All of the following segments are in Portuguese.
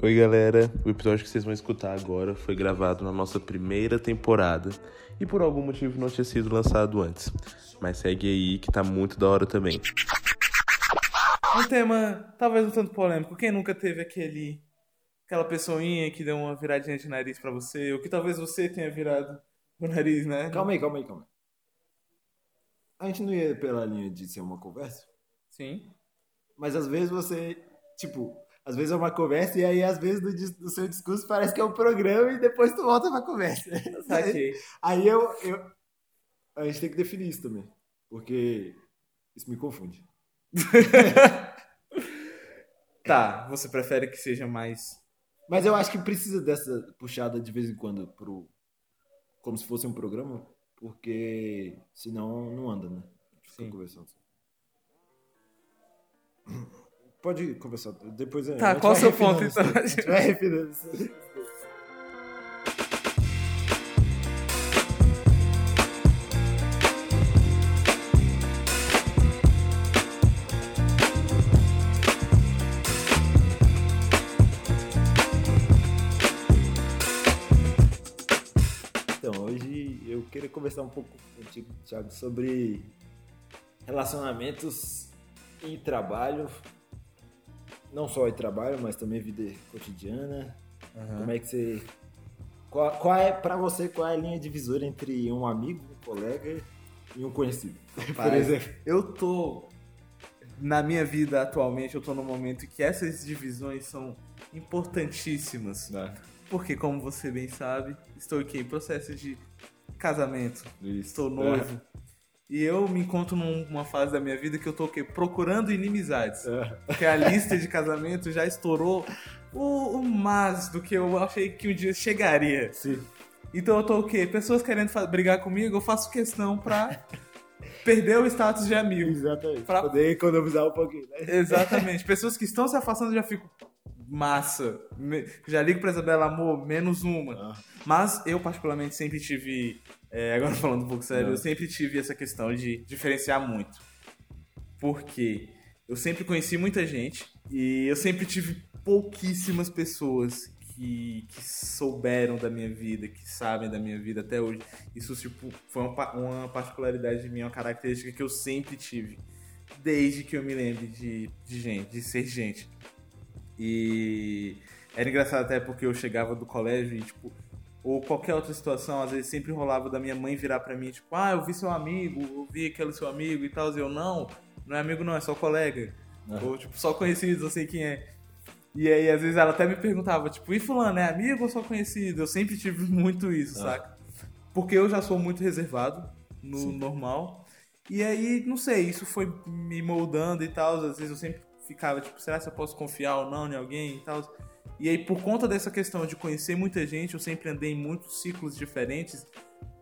Oi, galera. O episódio que vocês vão escutar agora foi gravado na nossa primeira temporada e por algum motivo não tinha sido lançado antes. Mas segue aí que tá muito da hora também. Um tema talvez um tanto polêmico. Quem nunca teve aquele aquela pessoinha que deu uma viradinha de nariz pra você, ou que talvez você tenha virado o nariz, né? Calma aí, calma aí, calma aí. A gente não ia pela linha de ser uma conversa? Sim. Mas às vezes você, tipo, às vezes é uma conversa e aí às vezes no seu discurso parece que é um programa e depois tu volta pra conversa. Saquei. Aí eu, eu. A gente tem que definir isso também. Porque isso me confunde. Tá, você prefere que seja mais. Mas eu acho que precisa dessa puxada de vez em quando pro. Como se fosse um programa, porque senão não anda, né? Fica Sim. conversando. Pode conversar. Depois a Tá, gente qual o seu ponto, então? A gente vai refinando isso. Então, hoje eu queria conversar um pouco contigo, Thiago, sobre relacionamentos e trabalho. Não só em trabalho, mas também vida cotidiana. Como é que você. Qual, qual é, pra você, qual é a linha divisória entre um amigo, um colega e um conhecido? Por exemplo. Eu tô. Na minha vida atualmente, eu tô num momento que essas divisões são importantíssimas. Porque, como você bem sabe, estou aqui em processo de casamento. Estou noivo. E eu me encontro numa fase da minha vida que eu tô o quê? procurando inimizades. É. Porque a lista de casamento já estourou o, o mais do que eu achei que um dia chegaria. Sim. Então eu tô o quê? Pessoas querendo brigar comigo, eu faço questão pra perder o status de amigo. Exatamente. Pra- Poder economizar um pouquinho, né? Exatamente. Pessoas que estão se afastando já fico massa. Já ligo pra Isabela, amor, menos uma. Ah. Mas eu, particularmente, sempre tive. é, agora falando um pouco sério, Não. eu sempre tive essa questão de diferenciar muito. Porque eu sempre conheci muita gente e eu sempre tive pouquíssimas pessoas que, que souberam da minha vida, que sabem da minha vida até hoje. Isso, tipo, foi uma, uma particularidade minha, uma característica que eu sempre tive. Desde que eu me lembro de, de gente, de ser gente. E era engraçado até porque eu chegava do colégio e, tipo, ou qualquer outra situação, às vezes sempre rolava da minha mãe virar pra mim, tipo, ah, eu vi seu amigo, eu vi aquele seu amigo e tal. E eu, não, não é amigo não, é só colega. Aham. Ou, tipo, só conhecido, eu sei quem é. E aí, às vezes, ela até me perguntava, tipo, e fulano, é amigo ou só conhecido? Eu sempre tive muito isso, Ah. saca? Porque eu já sou muito reservado no normal. E aí, não sei, isso foi me moldando e tal. Às vezes eu sempre ficava, tipo, será que eu posso confiar ou não em alguém e tal? E aí, por conta dessa questão de conhecer muita gente, eu sempre andei em muitos ciclos diferentes.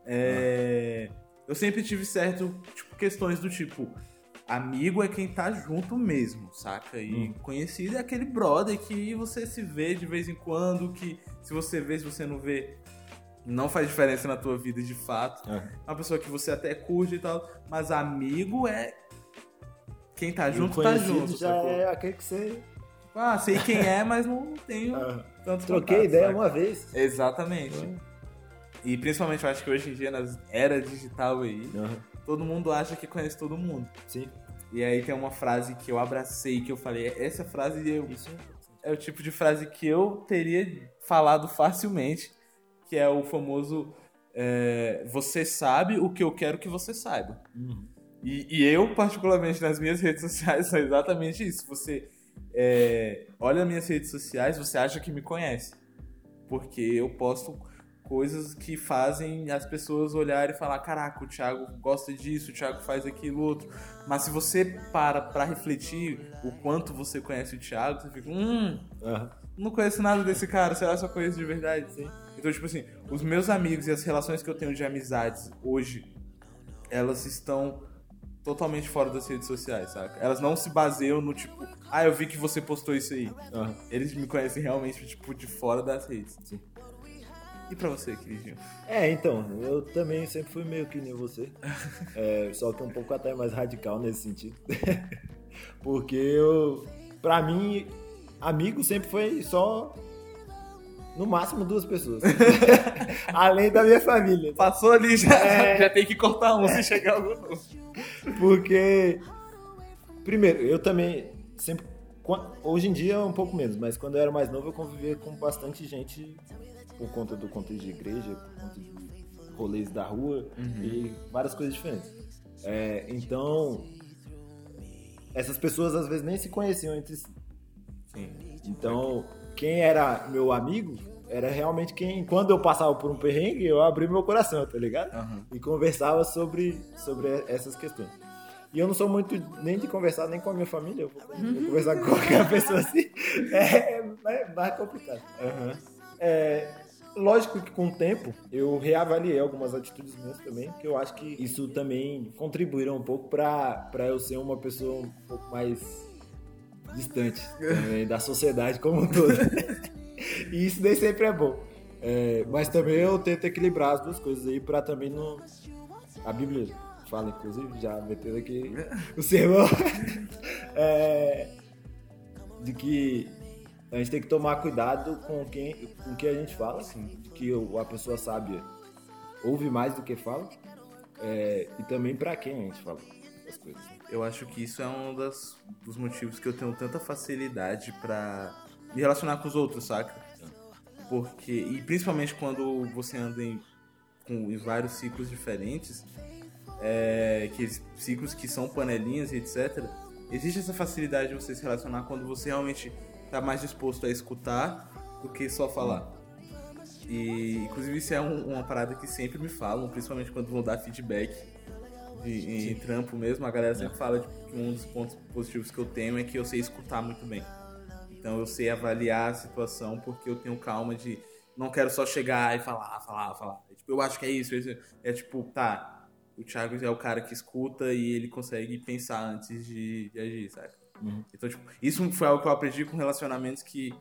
é, Eu sempre tive certo, tipo, questões do tipo, amigo é quem tá junto mesmo, saca? E Hum. conhecido é aquele brother que você se vê de vez em quando, que se você vê, se você não vê, não faz diferença na tua vida de fato. Ah. É uma pessoa que você até curte e tal, mas amigo é quem tá junto, tá junto. já sacou? é aquele que você. Ah, sei quem é, mas não tenho Ah, tanto troquei contato, ideia saca? uma vez. Exatamente. E principalmente eu acho que hoje em dia, na era digital aí, Aham. todo mundo acha que conhece todo mundo. Sim. E aí tem uma frase que eu abracei, que eu falei, essa frase eu, Isso é o tipo de frase que eu teria falado facilmente, que é o famoso é, você sabe o que eu quero que você saiba. Uhum. E, e eu, particularmente nas minhas redes sociais, sou exatamente isso. Você é, olha minhas redes sociais, você acha que me conhece. Porque eu posto coisas que fazem as pessoas olharem e falar: caraca, o Thiago gosta disso, o Thiago faz aquilo outro. Mas se você para pra refletir o quanto você conhece o Thiago, você fica: hum, não conheço nada desse cara, será que eu só conheço de verdade? Então, tipo assim, os meus amigos e as relações que eu tenho de amizades hoje, elas estão totalmente fora das redes sociais, saca? Elas não se baseiam no tipo, ah, eu vi que você postou isso aí. Aham. Eles me conhecem realmente, tipo, de fora das redes. Sim. E pra você, queridinho? É, então, eu também sempre fui meio que nem você. É, só que um pouco até mais radical nesse sentido. Porque eu, pra mim, amigo sempre foi só no máximo duas pessoas. Além da minha família. Passou ali, já, É. já tem que cortar um se chegar algum novo. Porque, primeiro, eu também sempre. Hoje em dia um pouco menos, mas quando eu era mais novo eu convivia com bastante gente por conta do contexto de igreja, por conta de rolês da rua e várias coisas diferentes. É, então, essas pessoas às vezes nem se conheciam entre si. Sim. Então, quem era meu amigo era realmente quem, quando eu passava por um perrengue, eu abri meu coração, tá ligado? Aham. E conversava sobre, sobre essas questões. E eu não sou muito nem de conversar nem com a minha família, eu vou, vou conversar com qualquer pessoa assim. É, é mais complicado. É, lógico que com o tempo eu reavaliei algumas atitudes minhas também, que eu acho que isso também contribuíram um pouco pra eu ser uma pessoa um pouco mais distante também da sociedade como um todo. e isso nem sempre é bom. É, mas também eu tento equilibrar as duas coisas aí pra também não. A Bíblia fala, inclusive, já metendo aqui o sermão. é, de que a gente tem que tomar cuidado com quem com que a gente fala, assim, que a pessoa sábia ouve mais do que fala. é, e também pra quem a gente fala as coisas. Eu acho que isso é um das, dos motivos que eu tenho tanta facilidade pra me relacionar com os outros, saca? Porque, e principalmente quando você anda em, com, em vários ciclos diferentes, é, que, ciclos que são panelinhas e etc., existe essa facilidade de você se relacionar quando você realmente tá mais disposto a escutar do que só falar. E, inclusive, isso é um- uma parada que sempre me falam, principalmente quando vão dar feedback de, em trampo mesmo. A galera sempre fala tipo, que um dos pontos positivos que eu tenho é que eu sei escutar muito bem. Então, eu sei avaliar a situação porque eu tenho calma de não quero só chegar e falar, falar, falar. É, tipo, eu acho que é isso. isso. É tipo, tá, o Thiago é o cara que escuta e ele consegue pensar antes de, de agir, sabe? Uhum. Então, tipo, isso foi algo que eu aprendi com relacionamentos que,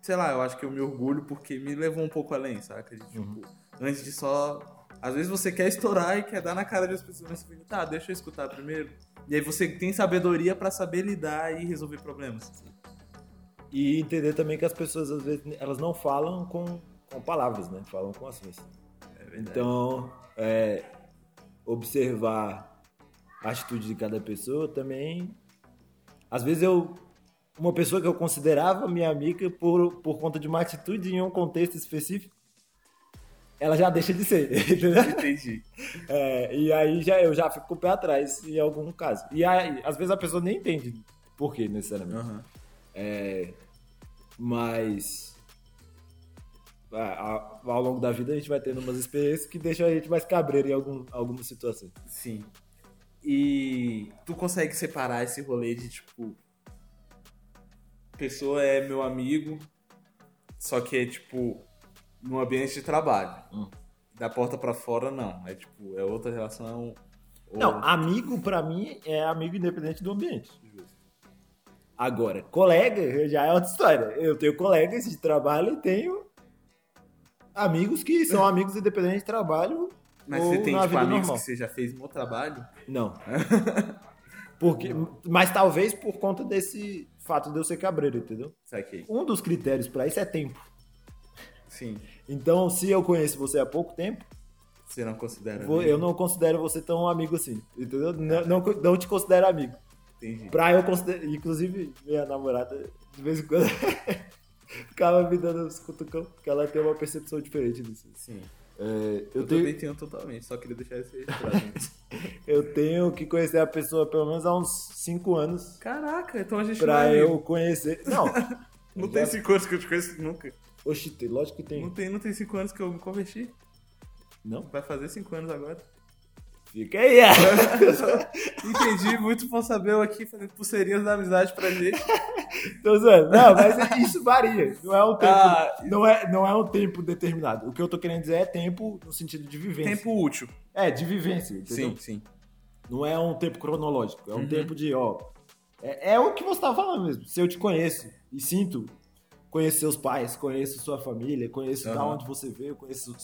sei lá, eu acho que eu me orgulho porque me levou um pouco além, saca? De, tipo, antes de só. Às vezes você quer estourar e quer dar na cara das pessoas, mas você fica, tá, deixa eu escutar primeiro. E aí você tem sabedoria pra saber lidar e resolver problemas. E entender também que as pessoas, às vezes, elas não falam com, com palavras, né? Falam com ações. É. Então, é, observar a atitude de cada pessoa também. Às vezes eu. Uma pessoa que eu considerava minha amiga por, por conta de uma atitude em um contexto específico, ela já deixa de ser, entendeu? Entendi. É, e aí já, eu já fico com o pé atrás em algum caso. E aí, às vezes a pessoa nem entende por quê, necessariamente. Aham. É, mas ao longo da vida a gente vai tendo umas experiências que deixam a gente mais cabreiro em algum, algumas situações. Sim. E tu consegue separar esse rolê de tipo. Pessoa é meu amigo, só que é tipo no ambiente de trabalho. Hum. Da porta pra fora, não. É tipo, é outra relação. ou- Não, amigo pra mim é amigo independente do ambiente. Agora, colega já é outra história. Eu tenho colegas de trabalho e tenho amigos que são amigos independentes de trabalho. Mas você tem tipo, amigos normal. que você já fez no trabalho? Não. Porque, mas talvez por conta desse fato de eu ser cabreiro, entendeu? Saquei. Um dos critérios pra isso é tempo. Sim. Então, se eu conheço você há pouco tempo, Você não considera. amigo? eu não considero você tão amigo assim, entendeu? Não, não, não te considero amigo. Entendi. Pra eu considerar, inclusive, minha namorada, de vez em quando, ficava me dando uns cutucão, porque ela tem uma percepção diferente disso. Sim. É, Eu, eu, também tenho, totalmente, só queria deixar isso registrado. eu tenho que conhecer a pessoa pelo menos há uns 5 anos Caraca, então a gente pra é eu conhecer. Não, Não tem cinco anos que eu te conheço nunca. Oxi, tem- lógico que tem. Não tem, não tem cinco anos que eu me converti. Não? Vai fazer cinco anos agora. Fica aí, é. Entendi, muito bom saber eu aqui fazendo pulseirinhas da amizade pra gente. Tô zoando. Não, mas isso varia. Não é um tempo, Ah, não é, não é um tempo determinado. O que eu tô querendo dizer é tempo no sentido de vivência. Tempo útil. É, de vivência, entendeu? Sim, sim. Não é um tempo cronológico. É um Uhum. tempo de, ó. É, é o que você tava falando mesmo. Se eu te conheço e sinto, conheço seus pais, conheço sua família, conheço da Aham. onde você veio, conheço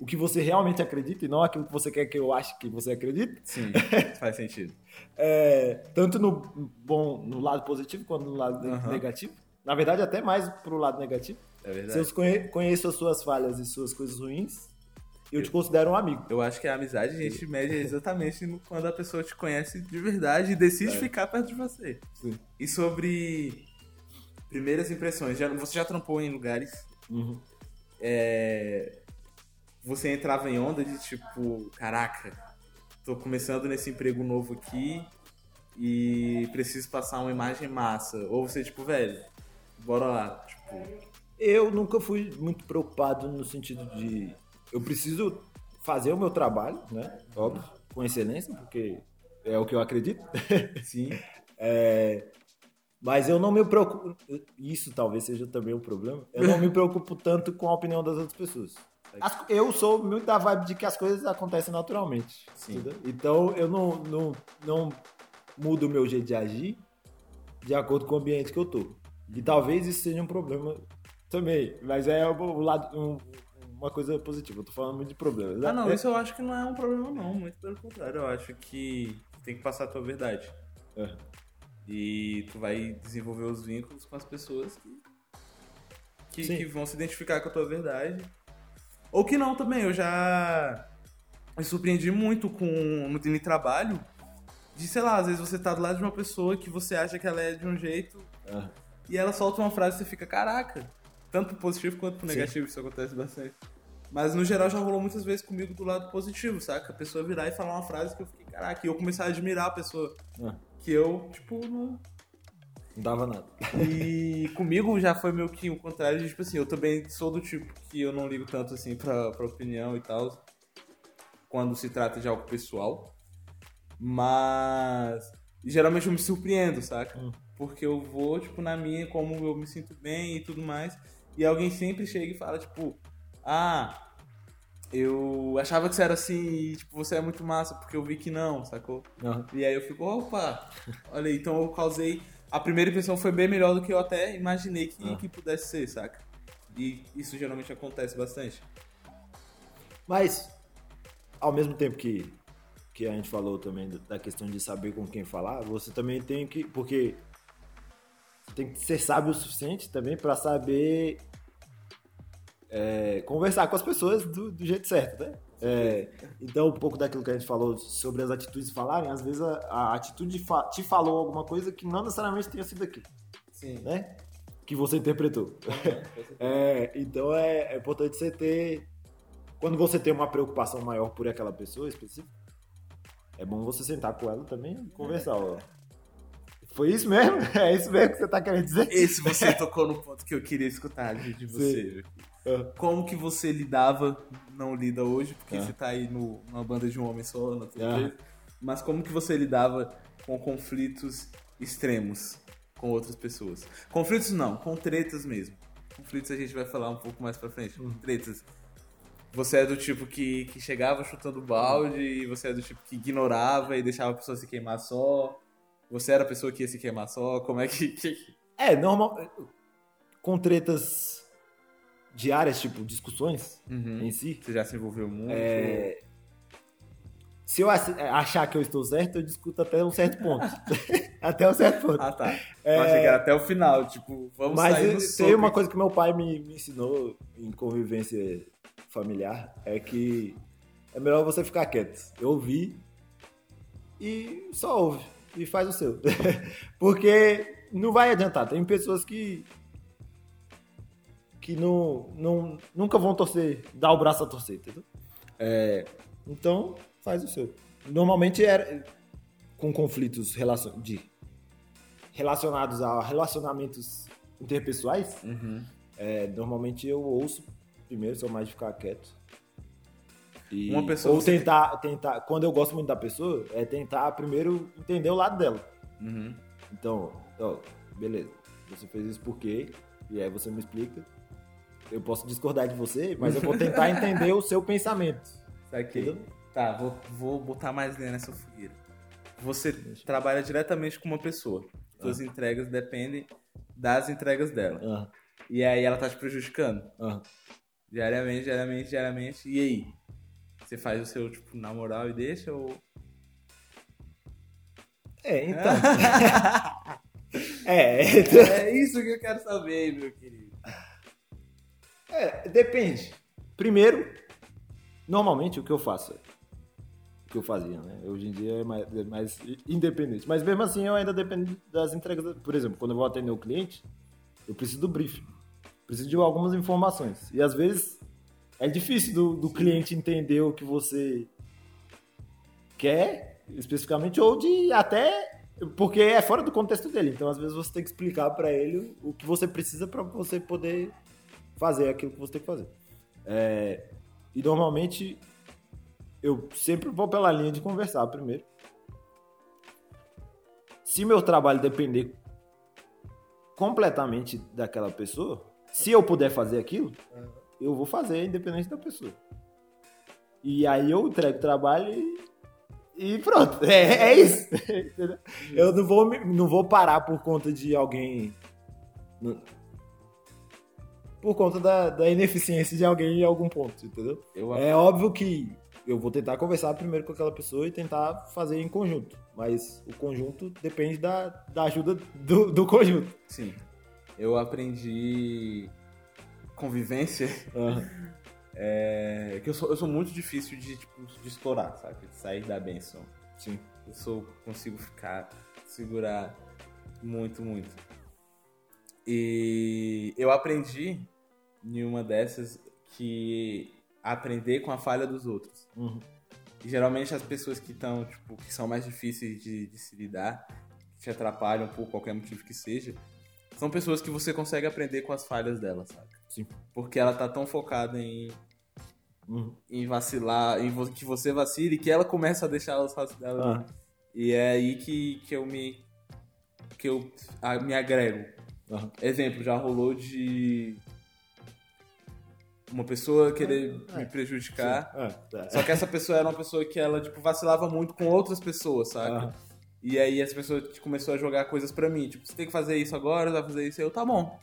o que você realmente acredita e não aquilo que você quer que eu ache que você acredita. Sim, faz sentido. É, tanto no bom, no lado positivo quanto no lado Aham. negativo. Na verdade, até mais pro lado negativo. É verdade. Se eu conhe- conheço as suas falhas e suas coisas ruins, eu te considero um amigo. Eu acho que a amizade a gente mede exatamente quando a pessoa te conhece de verdade e decide ficar perto de você. Sim. E sobre primeiras impressões, já, você já trampou em lugares? Uhum. é, você entrava em onda de tipo, caraca, tô começando nesse emprego novo aqui e preciso passar uma imagem massa. Ou você, tipo, velho, bora lá. Tipo, Eu nunca fui muito preocupado no sentido de eu preciso fazer o meu trabalho, né? Óbvio, com excelência, porque é o que eu acredito. sim. É, mas eu não me preocupo. Isso talvez seja também um problema. Eu não me preocupo tanto com a opinião das outras pessoas. As- eu sou muito da vibe de que as coisas acontecem naturalmente. Sim. entendeu? Então eu não, não, não mudo o meu jeito de agir de acordo com o ambiente que eu tô. E talvez isso seja um problema também. Mas é o lado. um- uma coisa positiva. Eu tô falando muito de problemas. Ah, não, É- isso eu acho que não é um problema, não. Muito pelo contrário, eu acho que tem que passar a tua verdade. É. E tu vai desenvolver os vínculos com as pessoas que, que, que vão se identificar com a tua verdade. Ou que não também. Eu já me surpreendi muito com no, no trabalho. De, sei lá, às vezes você tá do lado de uma pessoa que você acha que ela é de um jeito É. e ela solta uma frase e você fica, caraca. Tanto pro positivo quanto pro Sim. negativo, isso acontece bastante. Mas no geral já rolou muitas vezes comigo do lado positivo, saca? A pessoa virar e falar uma frase que eu fiquei, caraca, e eu começar a admirar a pessoa. É. Que eu, tipo, não. Não dava nada. E comigo já foi meio que o contrário de, tipo assim, eu também sou do tipo que eu não ligo tanto assim pra, pra opinião e tal. Quando se trata de algo pessoal. Mas. Geralmente eu me surpreendo, saca? Hum. Porque eu vou, tipo, na minha, como eu me sinto bem e tudo mais. E alguém sempre chega e fala, tipo, ah. Eu achava que você era assim e, tipo, você é muito massa porque eu vi que não, sacou? Aham. E aí eu fico, opa, olha aí, então eu causei. A primeira impressão foi bem melhor do que eu até imaginei que, Ah. que pudesse ser, saca? E isso geralmente acontece bastante. Mas, ao mesmo tempo que, que a gente falou também da- questão de saber com quem falar, você também tem que. Porque tem que ser sábio o suficiente também para saber é, conversar com as pessoas do, do jeito certo, né? É, então, um pouco daquilo que a gente falou sobre as atitudes falarem, às vezes a, a atitude fa- te falou alguma coisa que não necessariamente tenha sido aquilo, Sim. né? Que você interpretou. É, então é, é importante você ter. Quando você tem uma preocupação maior por aquela pessoa específica, é bom você sentar com ela também e conversar. Ó. Foi isso mesmo? É isso mesmo que você tá querendo dizer? Esse você tocou no ponto que eu queria escutar de, de você. Ah. Como que você lidava, não lida hoje, porque Ah. você tá aí no, numa banda de um homem só, na tua Ah. mas como que você lidava com conflitos extremos com outras pessoas? Conflitos não, com tretas mesmo. Conflitos a gente vai falar um pouco mais pra frente. Hum. Tretas. Você é do tipo que, que chegava chutando balde, e você é do tipo que ignorava e deixava a pessoa se queimar só. Você era a pessoa que ia se queimar só. Como é que- É, normal. Com tretas diárias, tipo discussões Uhum. em si. Você já se envolveu muito? É, Se eu ach- achar que eu estou certo, eu discuto até um certo ponto. até um certo ponto. Ah, tá. Eu achei que era até o final, tipo, vamos Mas sair no tem uma coisa que meu pai me, me ensinou em convivência familiar, é que é melhor você ficar quieto. Eu ouvi e só ouve e faz o seu. Porque não vai adiantar. Tem pessoas que que não, não nunca vão torcer, dar o braço a torcer, entendeu? É, então faz o seu. Normalmente era com conflitos relacion, de relacionados a relacionamentos interpessoais, Uhum. é, normalmente eu ouço primeiro, sou mais de ficar quieto. E- Uma pessoa ou tentar, tentar, quando eu gosto muito da pessoa, é tentar primeiro entender o lado dela. Uhum. Então, ó, beleza, você fez isso por quê? E aí você me explica. Eu posso discordar de você, mas eu vou tentar entender o seu pensamento. Saquei. Tá, vou, vou botar mais lenha nessa fogueira. Você trabalha diretamente com uma pessoa. Suas entregas dependem das entregas dela. Ah, E aí ela tá te prejudicando. ah. Diariamente, diariamente, diariamente. E aí? Você faz o seu, tipo, na moral e deixa ou. É, então. É, É isso que eu quero saber, meu querido. É, depende. Primeiro, normalmente o que eu faço o que eu fazia, né? Hoje em dia é mais, é mais independente. Mas mesmo assim eu ainda dependo das entregas. Por exemplo, quando eu vou atender o cliente, eu preciso do briefing. Preciso de algumas informações. E às vezes é difícil do, do cliente entender o que você quer especificamente ou de até porque é fora do contexto dele. Então às vezes você tem que explicar para ele o que você precisa para você poder fazer aquilo que você tem que fazer. É, e normalmente eu sempre vou pela linha de conversar primeiro. Se meu trabalho depender completamente daquela pessoa, se eu puder fazer aquilo, eu vou fazer independente da pessoa. E aí eu entrego o trabalho e, e pronto. É, é isso. Eu não vou, não vou parar por conta de alguém. Por conta da, da ineficiência de alguém em algum ponto, entendeu? Eu É óbvio que eu vou tentar conversar primeiro com aquela pessoa e tentar fazer em conjunto. Mas o conjunto depende da, da ajuda do, do conjunto. Sim. Eu aprendi convivência. É, que eu sou, eu sou muito difícil de, tipo, de estourar, sabe? De sair da benção. Sim. Eu sou, consigo ficar, segurar muito, muito. E eu aprendi em uma dessas que aprender com a falha dos outros. Uhum. E geralmente as pessoas que estão, tipo, que são mais difíceis de, de se lidar, que te atrapalham por qualquer motivo que seja, são pessoas que você consegue aprender com as falhas delas, sabe? Sim. Porque ela tá tão focada em, Uhum. em vacilar, em vo- que você vacile, que ela começa a deixar elas vacilar. Ah, E é aí que, que eu me que eu a- me agrego. Aham. Exemplo, já rolou de uma pessoa querer É. me prejudicar. Ah, tá. Só que essa pessoa era uma pessoa que ela, tipo, vacilava muito com outras pessoas, sabe? Aham. E aí essa pessoa começou a jogar coisas pra mim, tipo, você tem que fazer isso agora, vai fazer isso, eu, tá bom.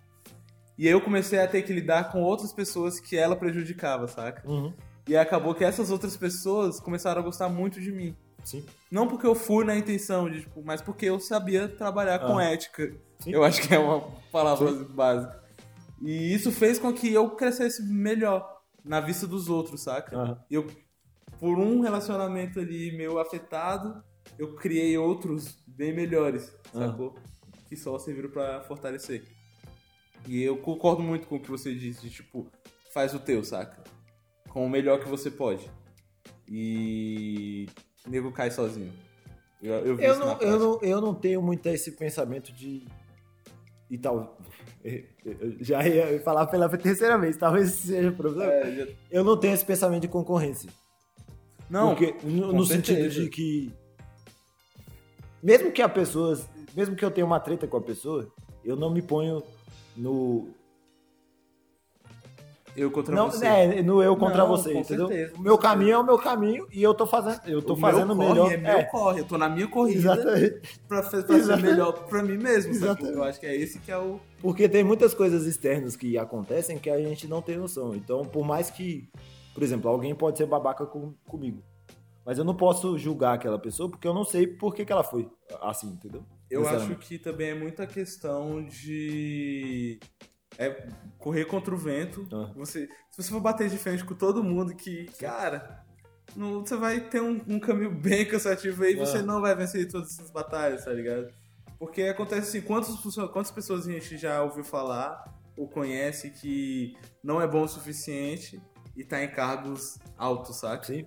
E aí eu comecei a ter que lidar com outras pessoas que ela prejudicava, saca? Uhum. E acabou que essas outras pessoas começaram a gostar muito de mim. Sim. Não porque eu fui na intenção de, tipo, mas porque eu sabia trabalhar com Ah. ética. Sim. Eu acho que é uma palavra básica. E isso fez com que eu crescesse melhor na vista dos outros, saca? Eu, por um relacionamento ali meio afetado, eu criei outros bem melhores, sacou? Que só serviram pra fortalecer. E eu concordo muito com o que você disse, de tipo, faz o teu, saca? Com o melhor que você pode. E. O nego cai sozinho. Eu, eu Eu não, eu, não, eu não tenho muito esse pensamento de. E tal. Eu já ia falar pela terceira vez, talvez esse seja o problema. É, já- Eu não tenho esse pensamento de concorrência. Não, Porque, no, no sentido de que. Mesmo que a pessoa. Mesmo que eu tenha uma treta com a pessoa, eu não me ponho no. Eu contra não, você. é, no eu contra Não, você, com entendeu? certeza, o meu certeza. caminho é o meu caminho e eu tô fazendo. Eu tô O fazendo meu melhor. corre é meu corre. Eu tô na minha corrida exatamente. pra, fa- pra ser Exatamente. melhor pra mim mesmo? Exatamente. Eu acho que é esse que é o. Porque tem muitas coisas externas que acontecem que a gente não tem noção. Então, por mais que, por exemplo, alguém pode ser babaca com- comigo. Mas eu não posso julgar aquela pessoa porque eu não sei por que, que ela foi assim, entendeu? Eu acho que também é muita questão de. É correr contra o vento. Ah. Você, se você for bater de frente com todo mundo, que, cara, não, você vai ter um, um caminho bem cansativo aí e você Ah. não vai vencer todas essas batalhas, tá ligado? Porque acontece assim, quantas, pessoas- quantas pessoas a gente já ouviu falar ou conhece que não é bom o suficiente e tá em cargos altos, saca? Sim.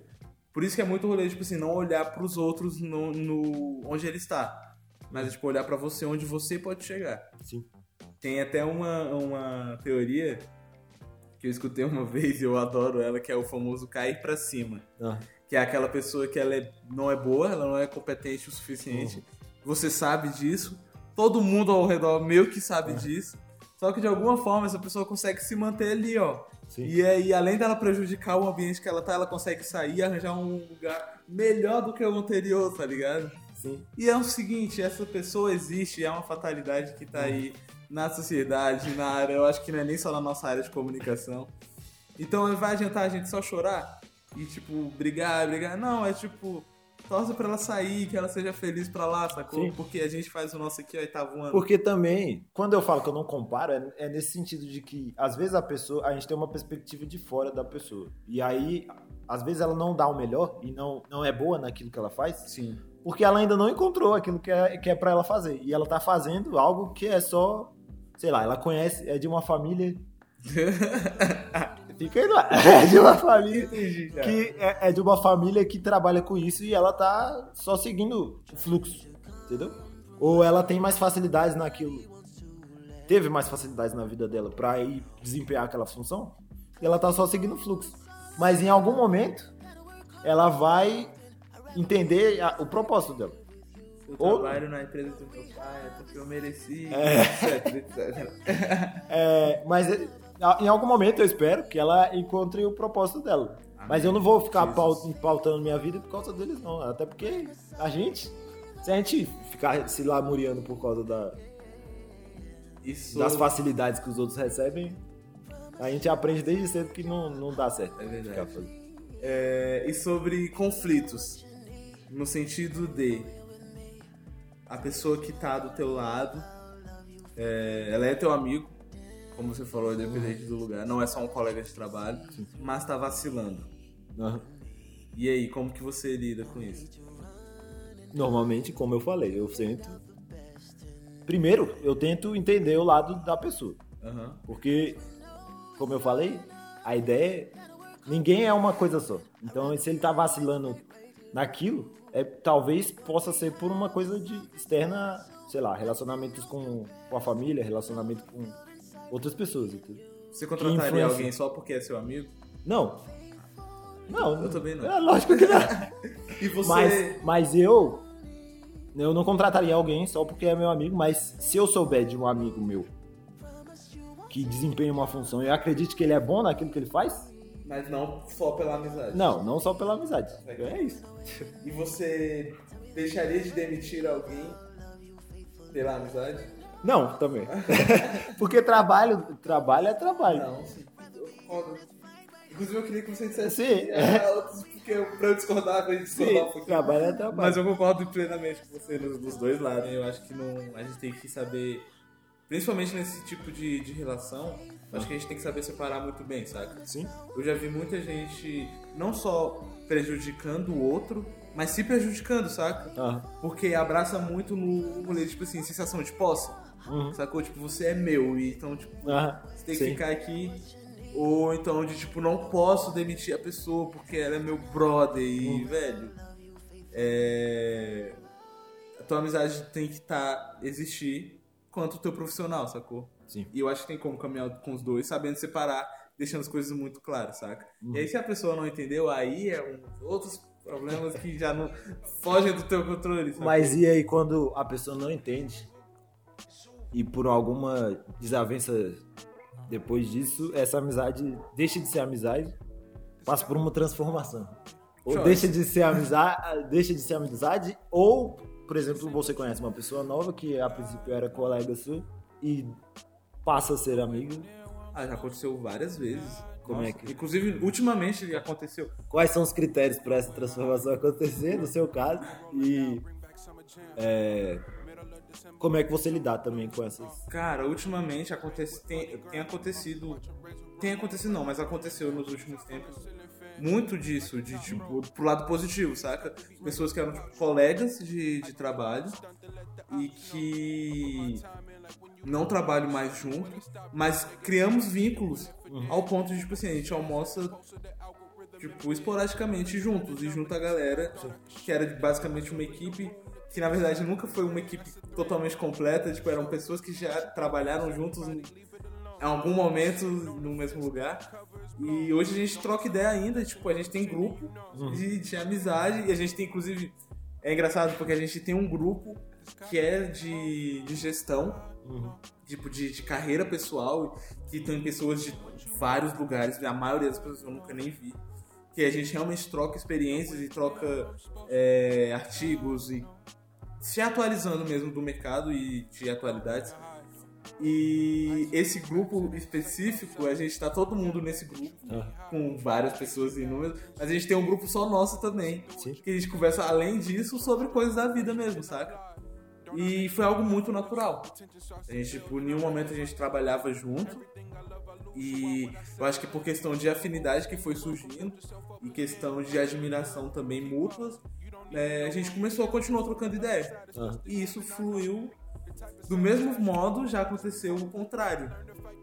Por isso que é muito rolê, tipo assim, não olhar pros outros no, no- onde ele está. Mas, tipo, olhar pra você onde você pode chegar. Sim. Tem até uma, uma teoria que eu escutei uma vez e eu adoro ela, que é o famoso cair pra cima. Ah, Que é aquela pessoa que ela é- não é boa, ela não é competente o suficiente. Você sabe disso. Todo mundo ao redor meio que sabe disso. Só que de alguma forma essa pessoa consegue se manter ali, ó. sim. E aí, além dela prejudicar o ambiente que ela tá, ela consegue sair e arranjar um lugar melhor do que o anterior, tá ligado? Sim. E é o seguinte, essa pessoa existe, é uma fatalidade que tá aí na sociedade, na área, eu acho que não é nem só na nossa área de comunicação. Então vai adiantar a gente só chorar? E tipo, brigar, brigar? Não, é tipo, torce pra ela sair, que ela seja feliz pra lá, sacou? Sim. Porque a gente faz o nosso aqui, ó, e tá voando. Porque também, quando eu falo que eu não comparo, é, é nesse sentido de que, às vezes, a pessoa, a gente tem uma perspectiva de fora da pessoa. E aí, às vezes, ela não dá o melhor e não, não é boa naquilo que ela faz, Sim. porque ela ainda não encontrou aquilo que é, que é pra ela fazer. E ela tá fazendo algo que é só, sei lá, ela conhece, é de uma família. Fica aí lá. É de uma família que é, é de uma família que trabalha com isso e ela tá só seguindo o fluxo, entendeu? Ou ela tem mais facilidades naquilo, teve mais facilidades na vida dela pra ir desempenhar aquela função, e ela tá só seguindo o fluxo. Mas em algum momento ela vai entender a- o propósito dela. Eu Ou- trabalho na empresa do meu pai, é porque eu mereci, É. etc, etc. É, mas em algum momento eu espero que ela encontre o propósito dela. Mas eu não vou ficar Jesus. paut- pautando minha vida por causa deles, não. Até porque a gente, se a gente ficar se lamuriando por causa da- Isso das facilidades que os outros recebem, a gente aprende desde cedo que não, não dá certo. É verdade. É, e sobre conflitos, no sentido de a pessoa que tá do teu lado, é, ela é teu amigo, como você falou, independente do lugar, não é só um colega de trabalho, mas tá vacilando. Aham. E aí, como que você lida com isso? Normalmente, como eu falei, eu tento. Primeiro, eu tento entender o lado da pessoa. Aham. Porque, como eu falei, a ideia é. Ninguém é uma coisa só. Então, se ele tá vacilando naquilo, é, talvez possa ser por uma coisa de externa, sei lá, relacionamentos com, com a família, relacionamento com outras pessoas. entendeu? Você contrataria alguém só porque é seu amigo? Não. Não. Eu também não. É lógico que não. E você. Mas, mas eu. Eu não contrataria alguém só porque é meu amigo, mas se eu souber de um amigo meu que desempenha uma função e eu acredito que ele é bom naquilo que ele faz, Mas não só pela amizade. não, não só pela amizade. É isso. E você deixaria de demitir alguém pela amizade? Não, também. porque trabalho, trabalho é trabalho. Não, sim. Inclusive eu queria que você dissesse Sim. que é, outros, porque eu, pra eu discordar, pra gente discordar um Sim, pouquinho. trabalho é trabalho. Mas eu concordo plenamente com você nos, dos dois lados. Eu acho que não, a gente tem que saber, principalmente nesse tipo de, de relação, acho que a gente tem que saber separar muito bem, saca? Sim. Eu já vi muita gente não só prejudicando o outro, mas se prejudicando, saca? Ah, Porque abraça muito no rolê, tipo assim, sensação de posse. Uhum. Sacou? Tipo, você é meu, e então, tipo, ah, você tem que sim. ficar aqui. Ou então de tipo, não posso demitir a pessoa porque ela é meu brother e, Hum. velho. É. A tua amizade tem que estar existir quanto o teu profissional, sacou? Sim. E eu acho que tem como caminhar com os dois, sabendo separar, deixando as coisas muito claras, saca? Hum. E aí se a pessoa não entendeu, aí é um, outros problemas que já não fogem do teu controle, sabe? Mas e aí quando a pessoa não entende e por alguma desavença depois disso, essa amizade deixa de ser amizade, passa por uma transformação. Ou Choice. deixa de ser amizade, deixa de ser amizade, ou, por exemplo, você conhece uma pessoa nova que a princípio era colega sua e passa a ser amigo. Ah, já aconteceu várias vezes. Como é Nossa, que- Inclusive, ultimamente aconteceu. Quais são os critérios para essa transformação acontecer, no seu caso? E é, como é que você lidar também com essas Cara, ultimamente acontece, tem, tem acontecido. Tem acontecido não, mas aconteceu nos últimos tempos muito disso, de tipo, pro lado positivo, saca? Pessoas que eram tipo, colegas de, de trabalho e que não trabalham mais juntos, mas criamos vínculos ao ponto de, tipo assim, a gente almoça tipo, esporadicamente juntos e junto a galera, que era basicamente uma equipe que na verdade nunca foi uma equipe totalmente completa, tipo, eram pessoas que já trabalharam juntos em algum momento no mesmo lugar. E hoje a gente troca ideia ainda, tipo, a gente tem grupo de, de amizade e a gente tem inclusive é engraçado porque a gente tem um grupo que é de, de gestão, tipo de, de carreira pessoal, que tem pessoas de vários lugares, a maioria das pessoas eu nunca nem vi. Que a gente realmente troca experiências e troca é, artigos e se atualizando mesmo do mercado e de atualidades. E esse grupo específico, a gente tá todo mundo nesse grupo, Ah. com várias pessoas em número, mas a gente tem um grupo só nosso também. Sim. Que a gente conversa, além disso, sobre coisas da vida mesmo, saca? E foi algo muito natural. A gente, tipo, em nenhum momento a gente trabalhava junto. E eu acho que por questão de afinidade que foi surgindo e questão de admiração também mútuas, né, a gente começou a continuar trocando ideia. Ah. E isso fluiu do mesmo modo, já aconteceu o contrário.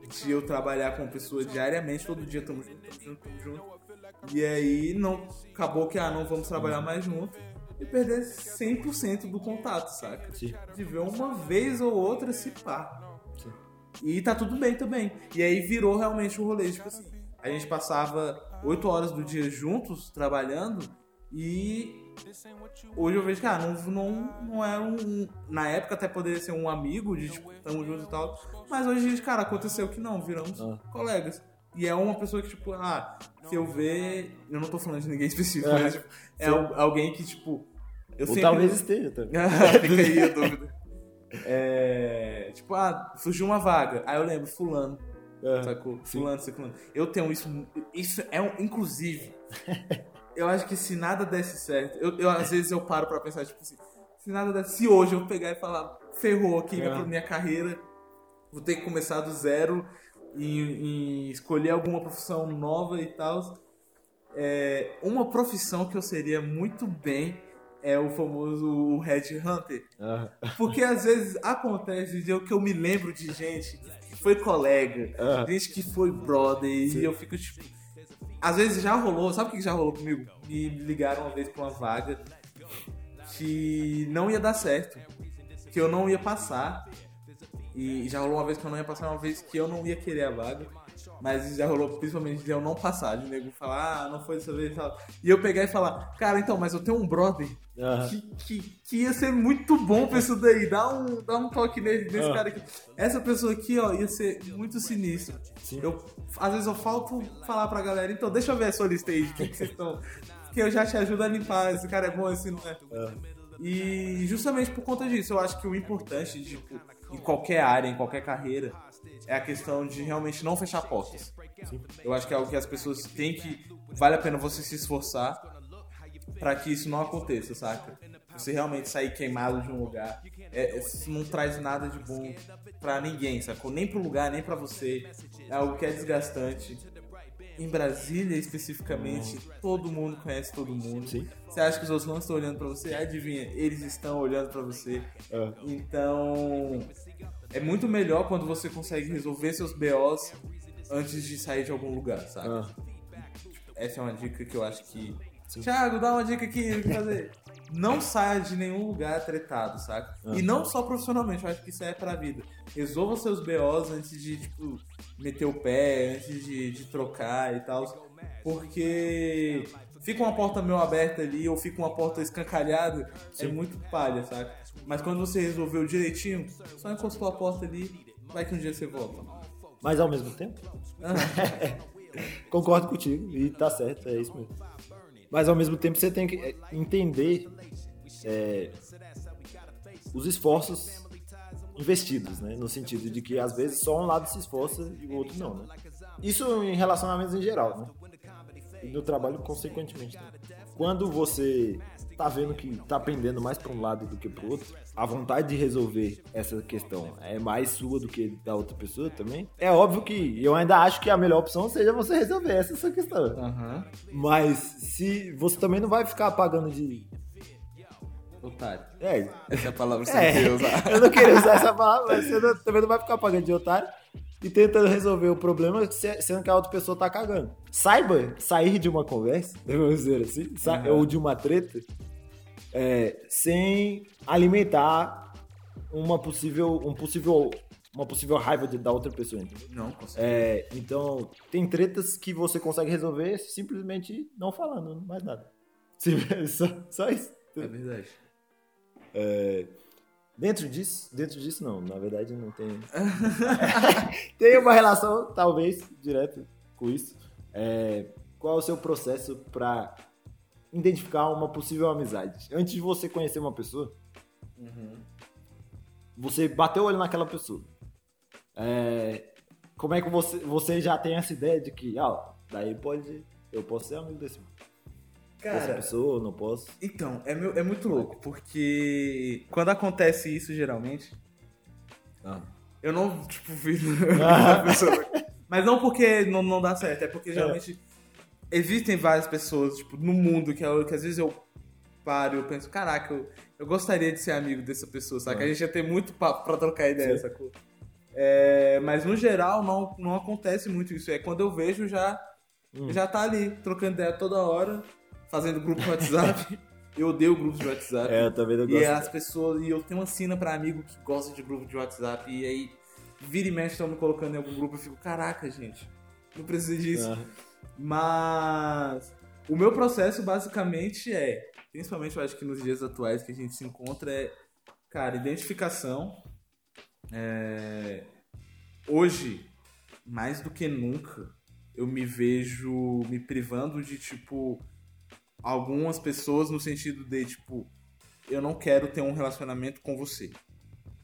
De eu trabalhar com uma pessoa diariamente, todo dia estamos juntos, estamos juntos, juntos. E aí não acabou que ah, não vamos trabalhar mais juntos. E perder 100% do contato, saca? Sim. De ver uma vez ou outra se pá. Sim. E tá tudo bem também. E aí virou realmente o rolê, tipo assim, a gente passava 8 horas do dia juntos, trabalhando, e hoje eu vejo que ah, não, não, não é um. Na época até poderia ser um amigo, de tipo, tamo juntos e tal. Mas hoje, cara, aconteceu que não, viramos Ah. colegas. E é uma pessoa que, tipo, ah, se eu ver. Eu não tô falando de ninguém específico, É. mas tipo, é al- alguém que, tipo. Eu Ou sempre. talvez esteja também. Fica aí a dúvida. É, tipo, ah, surgiu uma vaga. Aí eu lembro, fulano, É. sacou? sim. Fulano, ciclano. Eu tenho isso. Isso é um. Inclusive, eu acho que se nada desse certo, eu, eu, às vezes eu paro pra pensar, tipo assim, se nada desse. Se hoje eu pegar e falar, ferrou aqui É. minha, minha carreira, vou ter que começar do zero e, e escolher alguma profissão nova e tal. É, uma profissão que eu seria muito bem é o famoso Red Hunter. Ah. Porque às vezes acontece de eu que eu me lembro de gente que foi colega, Ah. gente que foi brother, Sim. e eu fico tipo. Às vezes já rolou, sabe o que já rolou comigo? Me ligaram uma vez pra uma vaga que não ia dar certo, que eu não ia passar. E já rolou uma vez que eu não ia passar, uma vez que eu não ia querer a vaga. Mas já rolou principalmente de eu não passar, de nego falar, ah, não foi dessa vez e tal. E eu pegar e falar, cara, então, mas eu tenho um brother que, que, que ia ser muito bom pra isso daí. Dá um, dá um toque nesse Ah. cara aqui. Essa pessoa aqui, ó, ia ser muito sinistra. Sim. Eu, às vezes eu falto falar pra galera, então deixa eu ver a sua lista aí, de quem que vocês estão. Que eu já te ajudo a limpar, esse cara é bom, esse não é. E justamente por conta disso, eu acho que o importante, tipo, em qualquer área, em qualquer carreira, é a questão de realmente não fechar portas. Eu acho que é algo que as pessoas têm que. Vale a pena você se esforçar pra que isso não aconteça, saca? Você realmente sair queimado de um lugar. É, isso não traz nada de bom pra ninguém, sacou? Nem pro lugar, nem pra você. É algo que é desgastante. Em Brasília, especificamente, todo mundo conhece todo mundo. Sim. Você acha que os outros não estão olhando pra você? Adivinha, eles estão olhando pra você. Ah. Então, é muito melhor quando você consegue resolver seus BOs antes de sair de algum lugar, sabe? Ah. Essa é uma dica que eu acho que. Thiago, dá uma dica aqui o que fazer. Não saia de nenhum lugar tretado, saca? E não só profissionalmente, eu acho que isso é pra vida. Resolva seus BOs antes de, tipo, meter o pé, antes de, de trocar e tal. Porque fica uma porta meio aberta ali ou fica uma porta escancalhada, é muito palha, saca? Mas quando você resolveu direitinho, só encostou a porta ali, vai que um dia você volta. Mas ao mesmo tempo, concordo contigo e tá certo, é isso mesmo. Mas ao mesmo tempo você tem que é, entender é, os esforços investidos, né? No sentido de que às vezes só um lado se esforça e o outro não, né? Isso em relacionamentos em geral, né? E no trabalho consequentemente. Né? Quando você tá vendo que tá pendendo mais para um lado do que para o outro, a vontade de resolver essa questão é mais sua do que da outra pessoa também. É óbvio que eu ainda acho que a melhor opção seja você resolver essa sua questão. Aham. Mas se você também não vai ficar pagando de Otário. é, Essa é a palavra que você é, queria usar. eu não queria usar essa palavra, mas você não- também não vai ficar pagando de otário e tentando resolver o problema se- sendo que a outra pessoa tá cagando. Saiba sair de uma conversa, vamos dizer assim, Uhum. ou de uma treta, é, sem alimentar uma possível, um possível, uma possível raiva de- da outra pessoa. Entendeu? Não, consigo. É, então, tem tretas que você consegue resolver simplesmente não falando mais nada. Sim, Só, só isso. É verdade. Dentro disso, dentro disso não, na verdade não tem. tem uma relação, talvez, direta com isso. É, qual é o seu processo para identificar uma possível amizade? Antes de você conhecer uma pessoa, você bateu o olho naquela pessoa. É, como é que você, você já tem essa ideia de que, ó, daí pode. Eu posso ser amigo desse, Cara, pessoa, não posso. então, é, meu- é muito louco, porque quando acontece isso, geralmente, Ah. eu não, tipo, viro Ah. Mas não porque não, não dá certo, é porque geralmente existem várias pessoas, tipo, no mundo que, eu- que às vezes eu paro e eu penso, caraca, eu, eu gostaria de ser amigo dessa pessoa, saca? Ah. A gente ia ter muito papo pra trocar ideia, Sim. sacou? É, mas no geral não, não acontece muito isso. É quando eu vejo já Hum. já tá ali, trocando ideia toda hora, fazendo grupo no WhatsApp. eu odeio grupos de WhatsApp. É, eu também não E gosto. as pessoas. E eu tenho uma sina pra amigo que gosta de grupo de WhatsApp. E aí, vira e mexe, estão me colocando em algum grupo. Eu fico, caraca, gente, não precisa disso. Ah. Mas o meu processo basicamente é, principalmente eu acho que nos dias atuais que a gente se encontra, é, cara, identificação. É, hoje, mais do que nunca, eu me vejo me privando de, tipo, algumas pessoas no sentido de, tipo, eu não quero ter um relacionamento com você.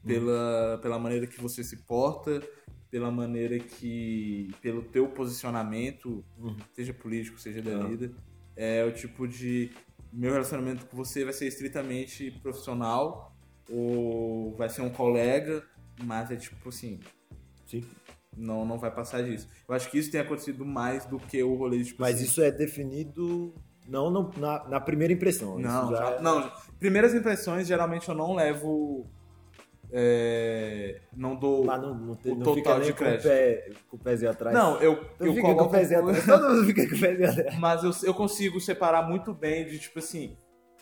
Pela, pela maneira que você se porta, pela maneira que. pelo teu posicionamento, Uhum. seja político, seja da vida. É o tipo de. Meu relacionamento com você vai ser estritamente profissional, ou vai ser um colega, mas é tipo assim, Sim. não, não vai passar disso. Eu acho que isso tem acontecido mais do que o rolê de tipo Mas assim, isso é definido não no- na, na primeira impressão. Não, já é- não. Primeiras impressões, geralmente eu não levo. é, não dou. Não, não, tem- o não total de com o, crédito. pé, com o pezinho atrás. Não, eu, não eu fica com o coloco. pezinho atrás. Todo mundo fica com o pezinho atrás. Mas eu, eu consigo separar muito bem de tipo assim.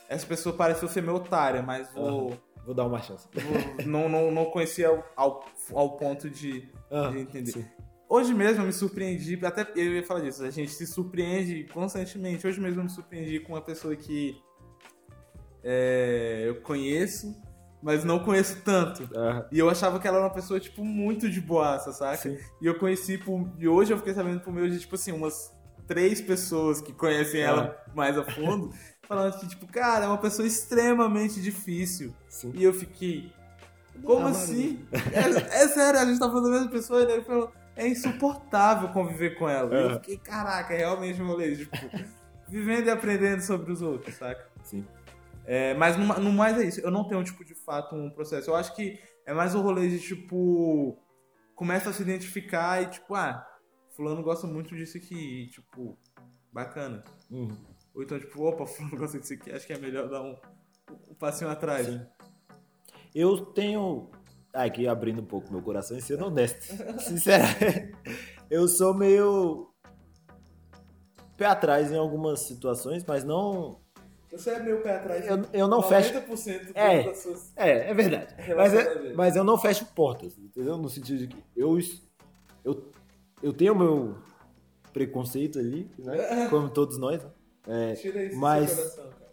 Essa pessoa pareceu ser meu otária, mas vou. Vou dar uma chance. vou- não, não, não conhecia ao, ao, ao ponto de, Ah, de entender. sim. Hoje mesmo eu me surpreendi, até eu ia falar disso, a gente se surpreende constantemente. Hoje mesmo eu me surpreendi com uma pessoa que é, eu conheço, mas não conheço tanto. Ah, E eu achava que ela era uma pessoa, tipo, muito de boaça, saca? sim. E eu conheci por. E hoje eu fiquei sabendo por meio de, tipo assim, umas três pessoas que conhecem ela mais a fundo, falando que, tipo, cara, é uma pessoa extremamente difícil. Sim. E eu fiquei. Como Ah, assim? É, é sério, a gente tá falando da mesma pessoa, e ele falou, é insuportável conviver com ela. Eu É. fiquei, caraca, é realmente um rolê, tipo, vivendo e aprendendo sobre os outros, saca? Sim. É, mas no, no mais é isso, eu não tenho, tipo, de fato, um processo. Eu acho que é mais um rolê de, tipo, começa a se identificar e, tipo, ah, fulano gosta muito disso aqui, e, tipo, bacana. Uhum. Ou então, tipo, opa, fulano gosta disso aqui, acho que é melhor dar um, um passinho atrás. Sim. Eu tenho. Aqui abrindo um pouco meu coração e sendo honesto. Sinceramente, eu sou meio. pé atrás em algumas situações, mas não. Você é meio pé atrás. Eu, eu não fecho. 90% É. das suas... É, é verdade. Mas, é- mas eu não fecho portas, entendeu? No sentido de que eu, eu, eu tenho meu preconceito ali, né? Como todos nós, né? É, Tira isso mas- do coração, cara.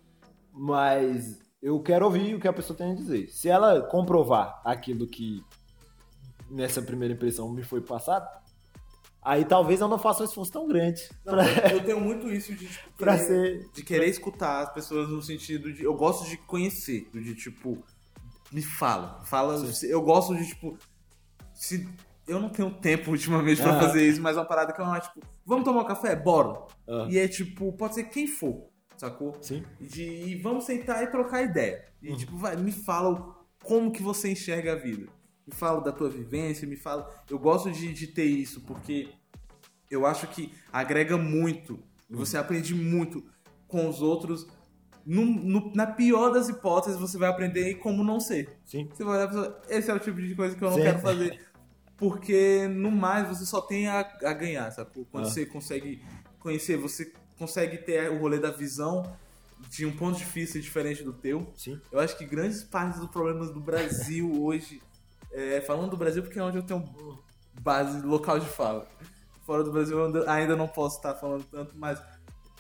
mas eu quero ouvir o que a pessoa tem a dizer. Se ela comprovar aquilo que nessa primeira impressão me foi passado, aí talvez eu não faça um esforço tão grande Não, pra, eu tenho muito isso de, tipo, querer- ser. de querer escutar as pessoas no sentido de. Eu gosto de conhecer, de tipo. Me fala. Fala. Eu gosto de, tipo. Se. Eu não tenho tempo ultimamente pra Ah. fazer isso, mas é uma parada que eu acho, tipo, vamos tomar um café? Bora. Ah, E é tipo, pode ser quem for, sacou? sim. De, e vamos sentar e trocar ideia. E Uhum. tipo, vai, me fala como que você enxerga a vida. Me fala da tua vivência, me fala. Eu gosto de, de ter isso, porque eu acho que agrega muito. Uhum. Você aprende muito com os outros. No- no- na pior das hipóteses, você vai aprender como não ser. Sim. Você vai olhar e falar, esse é o tipo de coisa que eu não Sim. quero fazer. Porque, no mais, você só tem a, a ganhar, sacou? Quando Ah. você consegue conhecer, você consegue ter o rolê da visão de um ponto de vista diferente do teu. Sim. Eu acho que grandes partes dos problemas do Brasil hoje, é, falando do Brasil porque é onde eu tenho base local de fala. Fora do Brasil ainda não posso estar falando tanto, mas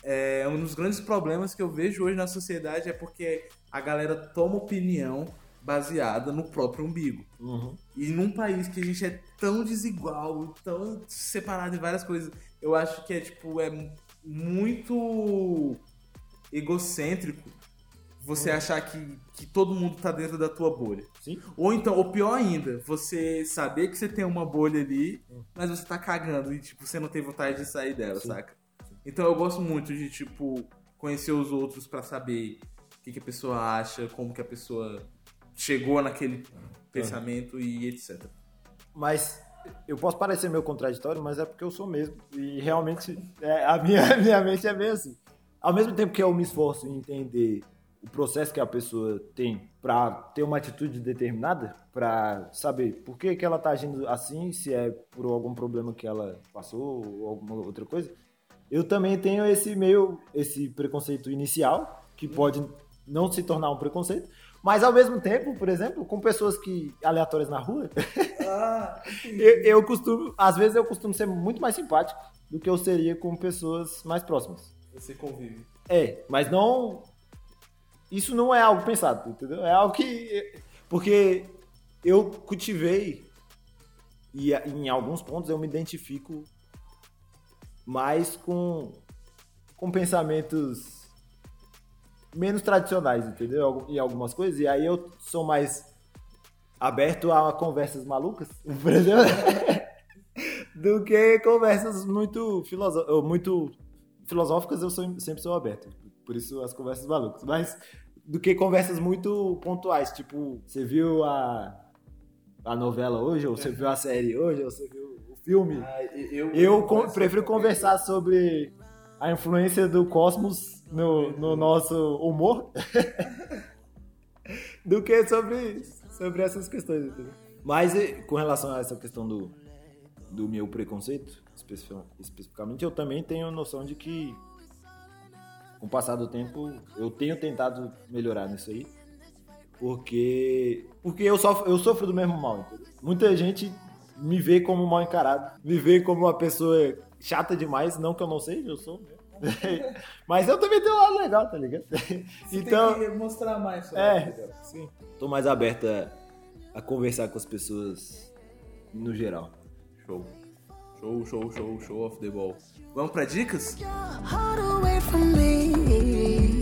é, um dos grandes problemas que eu vejo hoje na sociedade é porque a galera toma opinião baseada no próprio umbigo. Uhum. E num país que a gente é tão desigual, tão separado em várias coisas, eu acho que é tipo é muito egocêntrico você achar que, que todo mundo tá dentro da tua bolha. Sim. Ou então, ou pior ainda, você saber que você tem uma bolha ali, mas você tá cagando e, tipo, você não tem vontade de sair dela, Sim. saca? Então eu gosto muito de, tipo, conhecer os outros pra saber o que, que a pessoa acha, como que a pessoa chegou naquele pensamento e etc. Mas eu posso parecer meio contraditório, mas é porque eu sou mesmo. E realmente é, a minha, minha mente é bem assim. Ao mesmo tempo que eu me esforço em entender o processo que a pessoa tem para ter uma atitude determinada, para saber por que, que ela tá agindo assim, se é por algum problema que ela passou ou alguma outra coisa, eu também tenho esse meio, esse preconceito inicial, que pode não se tornar um preconceito, mas ao mesmo tempo, por exemplo, com pessoas que aleatórias na rua, Ah, eu, eu costumo, às vezes eu costumo ser muito mais simpático do que eu seria com pessoas mais próximas. você convive. É, mas não. Isso não é algo pensado, entendeu? É algo que. Porque eu cultivei e em alguns pontos eu me identifico mais com, com pensamentos menos tradicionais, entendeu? Em algumas coisas. E aí eu sou mais aberto a conversas malucas, exemplo, do que conversas muito, filosó muito filosóficas. Eu sou, sempre sou aberto. Por isso as conversas malucas. Mas do que conversas muito pontuais. Tipo, você viu a, a novela hoje, ou você viu a série hoje, ou você viu o filme. Ah, eu Eu con- prefiro conversar sobre a influência do cosmos no, no nosso humor do que sobre, sobre essas questões. Mas com relação a essa questão do, do meu preconceito, especifi- especificamente, eu também tenho noção de que com o passar do tempo eu tenho tentado melhorar nisso aí. Porque, porque eu, sofro, eu sofro do mesmo mal, entendeu? Muita gente me vê como mal encarado, me vê como uma pessoa chata demais, não que eu não seja, eu sou mesmo. Mas eu também tenho um lado legal, tá ligado? então, tem que mostrar mais sobre é, sim. Tô mais aberto a, conversar com as pessoas no geral. Show. Show, show, show, show off the ball. Vamos pra dicas? your heart away from me.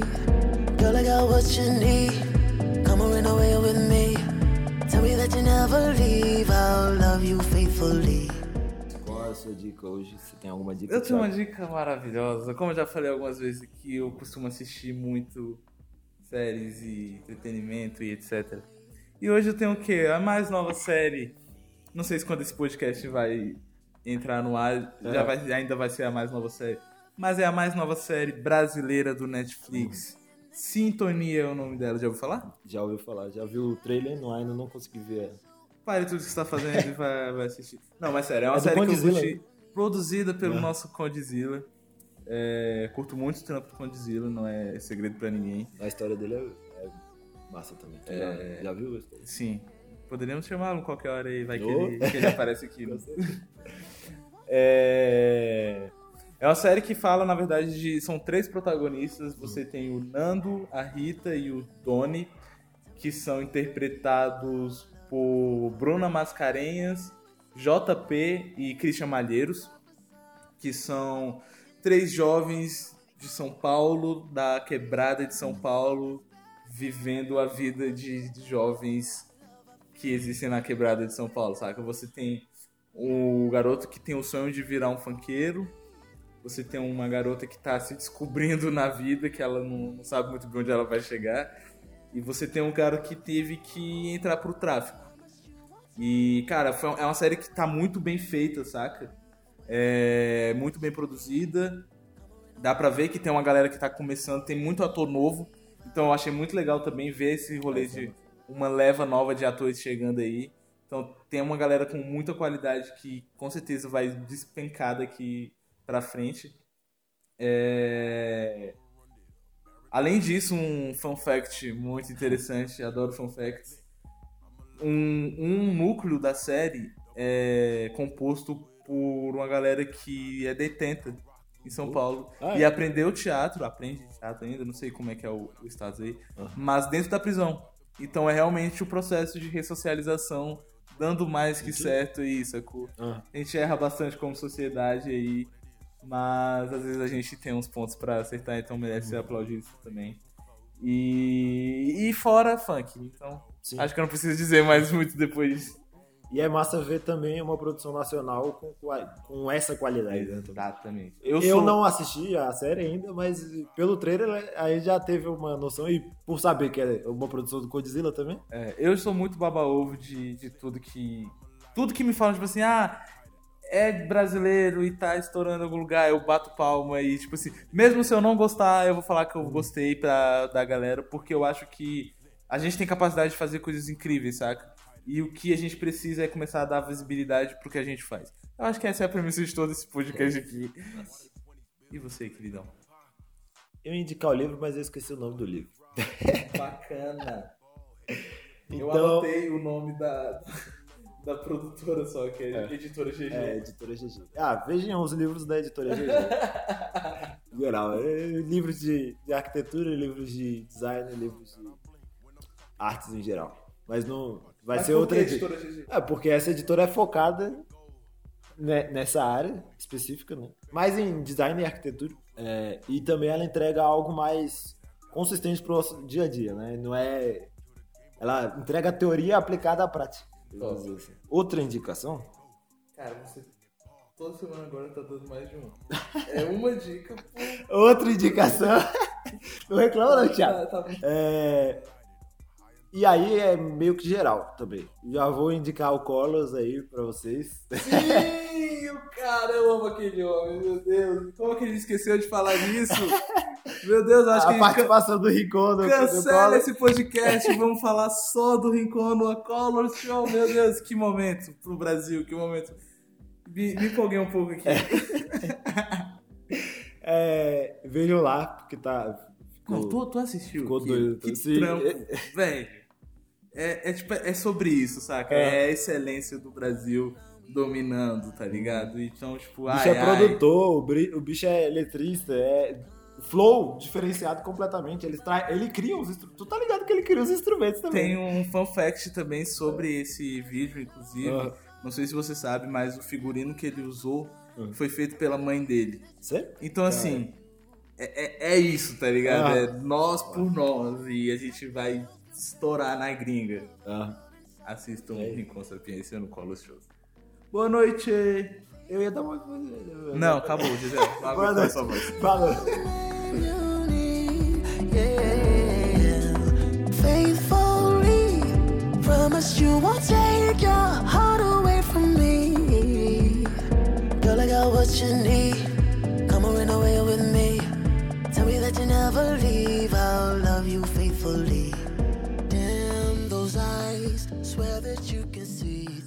Girl, I got what you need. Come on, run away with me. Tell me that you never leave. I'll love you faithfully. Qual é a sua dica hoje? Você tem alguma dica? Eu tenho uma dica maravilhosa. Como eu já falei algumas vezes aqui, eu costumo assistir muito séries e entretenimento e etc. E hoje eu tenho o quê? A mais nova série. Não sei se quando esse podcast vai entrar no ar, já É. vai, ainda vai ser a mais nova série. Mas é a mais nova série brasileira do Netflix. Sintonia é o nome dela, já ouviu falar? Já ouviu falar, já viu o trailer, não, ainda não consegui ver. Pare tudo que você tá fazendo e vai, vai assistir. Não, mas sério, é uma É série que eu curti. Produzida pelo É. nosso Condzilla. É, curto muito o trampo do Condzilla, não é segredo pra ninguém. A história dele é, é massa também. Tu É. Já, já viu a história? Sim. Poderíamos chamá-lo qualquer hora aí, vai que, Oh. ele, que ele aparece aqui. né? É... é uma série que fala, na verdade, de. São três protagonistas. Você tem o Nando, a Rita e o Doni, que são interpretados por Bruna Mascarenhas, JP e Christian Malheiros, que são três jovens de São Paulo, da quebrada de São Paulo, vivendo a vida de, de jovens que existem na quebrada de São Paulo, saca? Você tem o garoto que tem o sonho de virar um funkeiro, você tem uma garota que tá se descobrindo na vida, que ela não, não sabe muito bem onde ela vai chegar, e você tem um cara que teve que entrar pro tráfico. E, cara, é uma série que tá muito bem feita, saca? É muito bem produzida. Dá pra ver que tem uma galera que tá começando, tem muito ator novo. Então eu achei muito legal também ver esse rolê de uma leva nova de atores chegando aí. Então tem uma galera com muita qualidade que com certeza vai despencar daqui pra frente. É... Além disso, um fun fact muito interessante, adoro fun facts. Um, um núcleo da série é composto por uma galera que é detenta em São Paulo Ah, e é? aprendeu teatro, aprende teatro ainda, não sei como é que é o, o status aí, mas dentro da prisão. Então é realmente o processo de ressocialização dando mais que certo aí, sacou? Ah. A gente erra bastante como sociedade aí, mas às vezes a gente tem uns pontos pra acertar, então merece ser aplaudido também. E, e fora funk. Então, Sim. acho que eu não preciso dizer mais muito depois disso. E é massa ver também uma produção nacional com, com essa qualidade. né? Exatamente. Eu, sou- não assisti a série ainda, mas pelo trailer aí já teve uma noção. E por saber que é uma produção do Godzilla também. É, eu sou muito baba-ovo de, de tudo que. Tudo que me falam, tipo assim, ah, é brasileiro e tá estourando em algum lugar, eu bato palma e, tipo assim, mesmo se eu não gostar, eu vou falar que eu gostei pra, da galera, porque eu acho que a gente tem capacidade de fazer coisas incríveis, saca? E o que a gente precisa é começar a dar visibilidade pro que a gente faz. Eu acho que essa é a premissa de todo esse podcast aqui. E você, queridão? Eu ia indicar o livro, mas eu esqueci o nome do livro. Bacana. Então- o nome da, da produtora só, que é, Editora GG. É, editora GG. Ah, vejam os livros da editora GG. Geral, é, livros de, de arquitetura, livros de design, livros de artes em geral. Mas não. Vai Mas ser outra editora. GG? É, porque essa editora é focada ne- nessa área específica, né? Mais em design e arquitetura. É, e também ela entrega algo mais consistente pro nosso dia a dia, né? Não é. Ela entrega a teoria aplicada à prática. Assim. Outra indicação Cara, você toda semana agora tá dando mais de um. É uma dica por. Outra indicação. Não reclama não, Thiago. Tá, tá... É, E aí é meio que geral também. Já vou indicar o Colors aí pra vocês. Sim, cara, eu amo aquele homem, meu Deus. Como que ele esqueceu de falar disso? Meu Deus, acho que a participação do Rincon do, do Cancela esse podcast, vamos falar só do Rincon no Color Show. Meu Deus, que momento pro Brasil, que momento. Me, me empolguei um pouco aqui. É, vejam lá, porque tá. ficou- Não, tu, tu assistiu? ficou que, doido. Que Sim. trampo, velho. É, é, tipo, é sobre isso, saca? É. É. a excelência do Brasil dominando, tá ligado? Então, tipo, O bicho ai, é ai. produtor, o, bri- o bicho é eletrista, é flow diferenciado completamente. Ele, trai, ele cria os instrumentos. Tu tá ligado que ele cria os instrumentos também. Tem um fun fact também sobre esse vídeo, inclusive. Não sei se você sabe, mas o figurino que ele usou foi feito pela mãe dele. Sério? Então, assim, é, é, é isso, tá ligado? É nós por nós. E a gente vai estourar na gringa. Assistam É. Rincon Sapiência no Colo. Boa noite. Eu ia dar uma. Não, acabou, Boa noite. You won't take your heart away from me. Girl, I got what you need. Come on, run away with me. Tell me that you never leave. I'll love you faithfully. Damn those eyes, swear that you can see.